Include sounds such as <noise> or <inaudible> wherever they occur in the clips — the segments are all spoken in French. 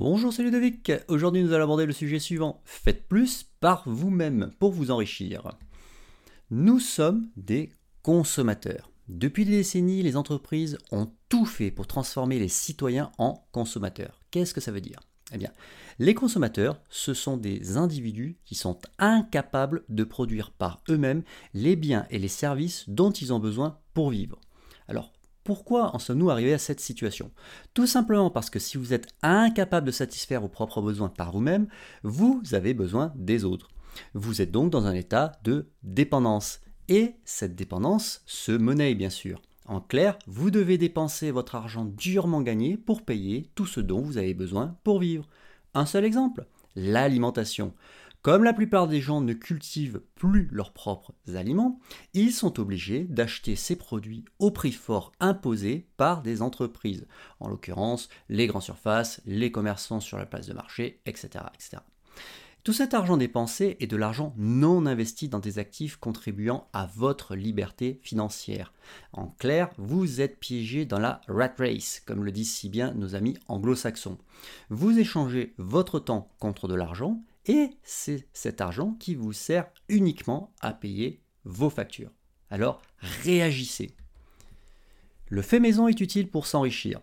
Bonjour, c'est Ludovic. Aujourd'hui, nous allons aborder le sujet suivant. Faites plus par vous-même pour vous enrichir. Nous sommes des consommateurs. Depuis des décennies, les entreprises ont tout fait pour transformer les citoyens en consommateurs. Qu'est-ce que ça veut dire? Eh bien, les consommateurs, ce sont des individus qui sont incapables de produire par eux-mêmes les biens et les services dont ils ont besoin pour vivre. Alors, pourquoi en sommes-nous arrivés à cette situation? Tout simplement parce que si vous êtes incapable de satisfaire vos propres besoins par vous-même, vous avez besoin des autres. Vous êtes donc dans un état de dépendance. Et cette dépendance se monnaie bien sûr. En clair, vous devez dépenser votre argent durement gagné pour payer tout ce dont vous avez besoin pour vivre. Un seul exemple, l'alimentation. Comme la plupart des gens ne cultivent plus leurs propres aliments, ils sont obligés d'acheter ces produits au prix fort imposé par des entreprises, en l'occurrence les grandes surfaces, les commerçants sur la place de marché, etc. etc. Tout cet argent dépensé est de l'argent non investi dans des actifs contribuant à votre liberté financière. En clair, vous êtes piégé dans la rat race, comme le disent si bien nos amis anglo-saxons. Vous échangez votre temps contre de l'argent et c'est cet argent qui vous sert uniquement à payer vos factures. Alors réagissez. Le fait maison est utile pour s'enrichir.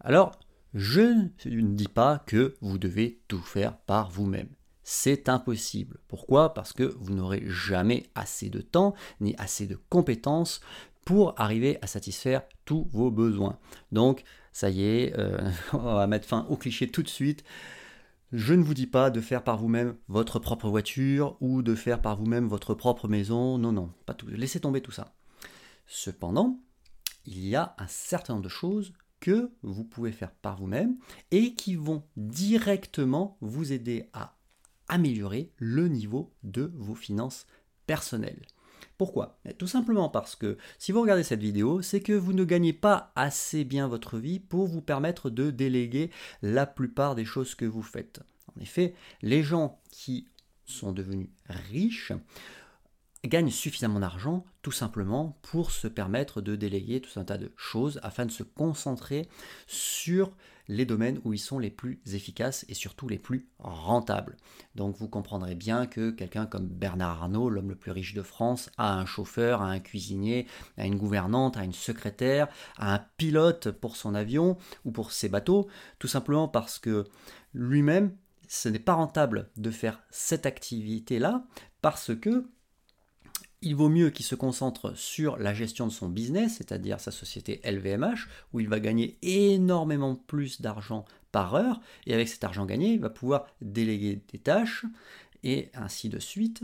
Alors, je ne dis pas que vous devez tout faire par vous-même. C'est impossible. Pourquoi? Parce que vous n'aurez jamais assez de temps ni assez de compétences pour arriver à satisfaire tous vos besoins. Donc, ça y est, euh, <laughs> on va mettre fin au cliché tout de suite. Je ne vous dis pas de faire par vous-même votre propre voiture ou de faire par vous-même votre propre maison. Non, non, pas tout. Laissez tomber tout ça. Cependant, il y a un certain nombre de choses que vous pouvez faire par vous-même et qui vont directement vous aider à améliorer le niveau de vos finances personnelles. Pourquoi? Tout simplement parce que si vous regardez cette vidéo, c'est que vous ne gagnez pas assez bien votre vie pour vous permettre de déléguer la plupart des choses que vous faites. En effet, les gens qui sont devenus riches gagnent suffisamment d'argent tout simplement pour se permettre de déléguer tout un tas de choses afin de se concentrer sur les domaines où ils sont les plus efficaces et surtout les plus rentables. Donc vous comprendrez bien que quelqu'un comme Bernard Arnault, l'homme le plus riche de France, a un chauffeur, a un cuisinier, a une gouvernante, a une secrétaire, a un pilote pour son avion ou pour ses bateaux, tout simplement parce que lui-même, ce n'est pas rentable de faire cette activité-là parce que il vaut mieux qu'il se concentre sur la gestion de son business, c'est-à-dire sa société LVMH, où il va gagner énormément plus d'argent par heure, et avec cet argent gagné, il va pouvoir déléguer des tâches, et ainsi de suite,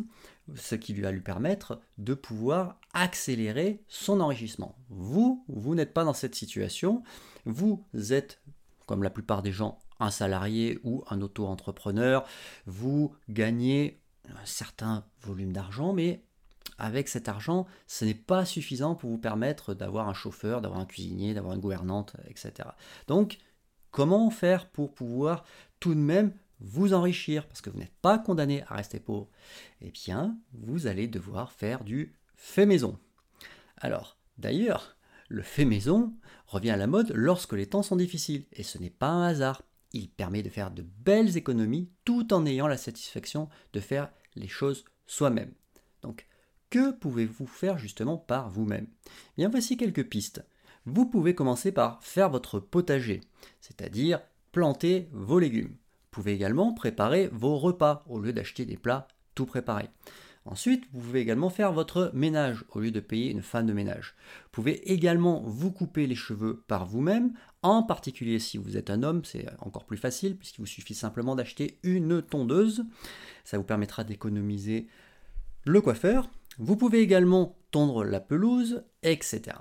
ce qui va lui permettre de pouvoir accélérer son enrichissement. Vous, vous n'êtes pas dans cette situation, vous êtes, comme la plupart des gens, un salarié ou un auto-entrepreneur, vous gagnez un certain volume d'argent, mais avec cet argent, ce n'est pas suffisant pour vous permettre d'avoir un chauffeur, d'avoir un cuisinier, d'avoir une gouvernante, etc. Donc, comment faire pour pouvoir tout de même vous enrichir? Parce que vous n'êtes pas condamné à rester pauvre. Eh bien, vous allez devoir faire du fait maison. Alors, d'ailleurs, le fait maison revient à la mode lorsque les temps sont difficiles. Et ce n'est pas un hasard. Il permet de faire de belles économies tout en ayant la satisfaction de faire les choses soi-même. Donc, que pouvez-vous faire justement par vous-même? Bien voici quelques pistes. Vous pouvez commencer par faire votre potager, c'est-à-dire planter vos légumes. Vous pouvez également préparer vos repas au lieu d'acheter des plats tout préparés. Ensuite, vous pouvez également faire votre ménage au lieu de payer une femme de ménage. Vous pouvez également vous couper les cheveux par vous-même, en particulier si vous êtes un homme, c'est encore plus facile puisqu'il vous suffit simplement d'acheter une tondeuse. Ça vous permettra d'économiser le coiffeur. Vous pouvez également tondre la pelouse, etc.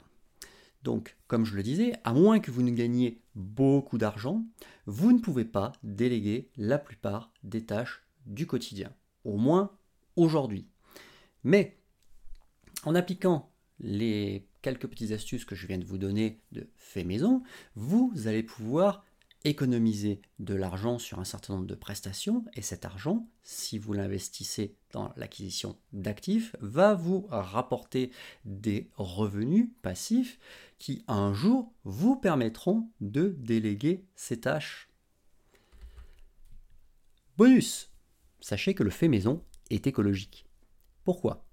Donc, comme je le disais, à moins que vous ne gagniez beaucoup d'argent, vous ne pouvez pas déléguer la plupart des tâches du quotidien, au moins aujourd'hui. Mais en appliquant les quelques petites astuces que je viens de vous donner de fait maison, vous allez pouvoir économiser de l'argent sur un certain nombre de prestations et cet argent, si vous l'investissez dans l'acquisition d'actifs, va vous rapporter des revenus passifs qui un jour vous permettront de déléguer ces tâches. Bonus Sachez que le fait maison est écologique. Pourquoi?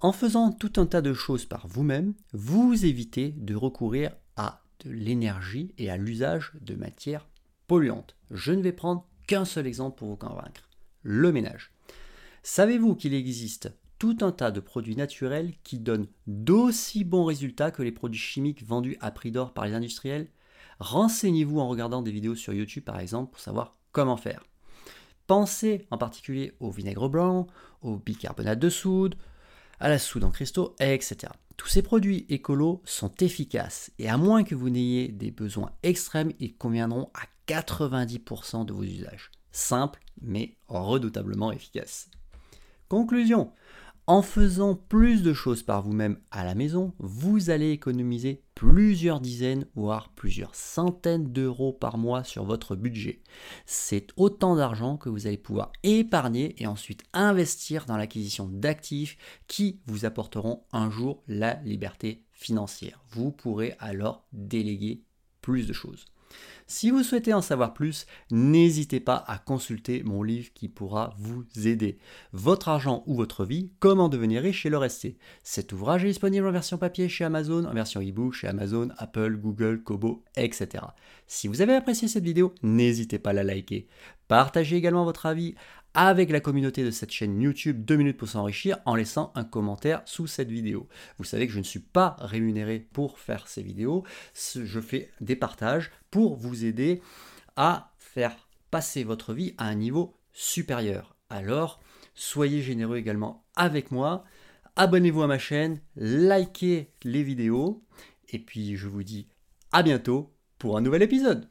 En faisant tout un tas de choses par vous-même, vous évitez de recourir à de l'énergie et à l'usage de matières polluantes. Je ne vais prendre qu'un seul exemple pour vous convaincre. Le ménage. Savez-vous qu'il existe tout un tas de produits naturels qui donnent d'aussi bons résultats que les produits chimiques vendus à prix d'or par les industriels? Renseignez-vous en regardant des vidéos sur YouTube par exemple pour savoir comment faire. Pensez en particulier au vinaigre blanc, au bicarbonate de soude, à la soude en cristaux, etc. Tous ces produits écolos sont efficaces et à moins que vous n'ayez des besoins extrêmes, ils conviendront à 90% de vos usages. Simple mais redoutablement efficace. Conclusion, en faisant plus de choses par vous-même à la maison, vous allez économiser plusieurs dizaines, voire plusieurs centaines d'euros par mois sur votre budget. C'est autant d'argent que vous allez pouvoir épargner et ensuite investir dans l'acquisition d'actifs qui vous apporteront un jour la liberté financière. Vous pourrez alors déléguer plus de choses. Si vous souhaitez en savoir plus, n'hésitez pas à consulter mon livre qui pourra vous aider. Votre argent ou votre vie, comment devenir riche et le rester. Cet ouvrage est disponible en version papier chez Amazon, en version ebook chez Amazon, Apple, Google, Kobo, etc. Si vous avez apprécié cette vidéo, n'hésitez pas à la liker. Partagez également votre avis avec la communauté de cette chaîne YouTube 2 minutes pour s'enrichir en laissant un commentaire sous cette vidéo. Vous savez que je ne suis pas rémunéré pour faire ces vidéos, je fais des partages pour vous aider à faire passer votre vie à un niveau supérieur. Alors, soyez généreux également avec moi, abonnez-vous à ma chaîne, likez les vidéos, et puis je vous dis à bientôt pour un nouvel épisode.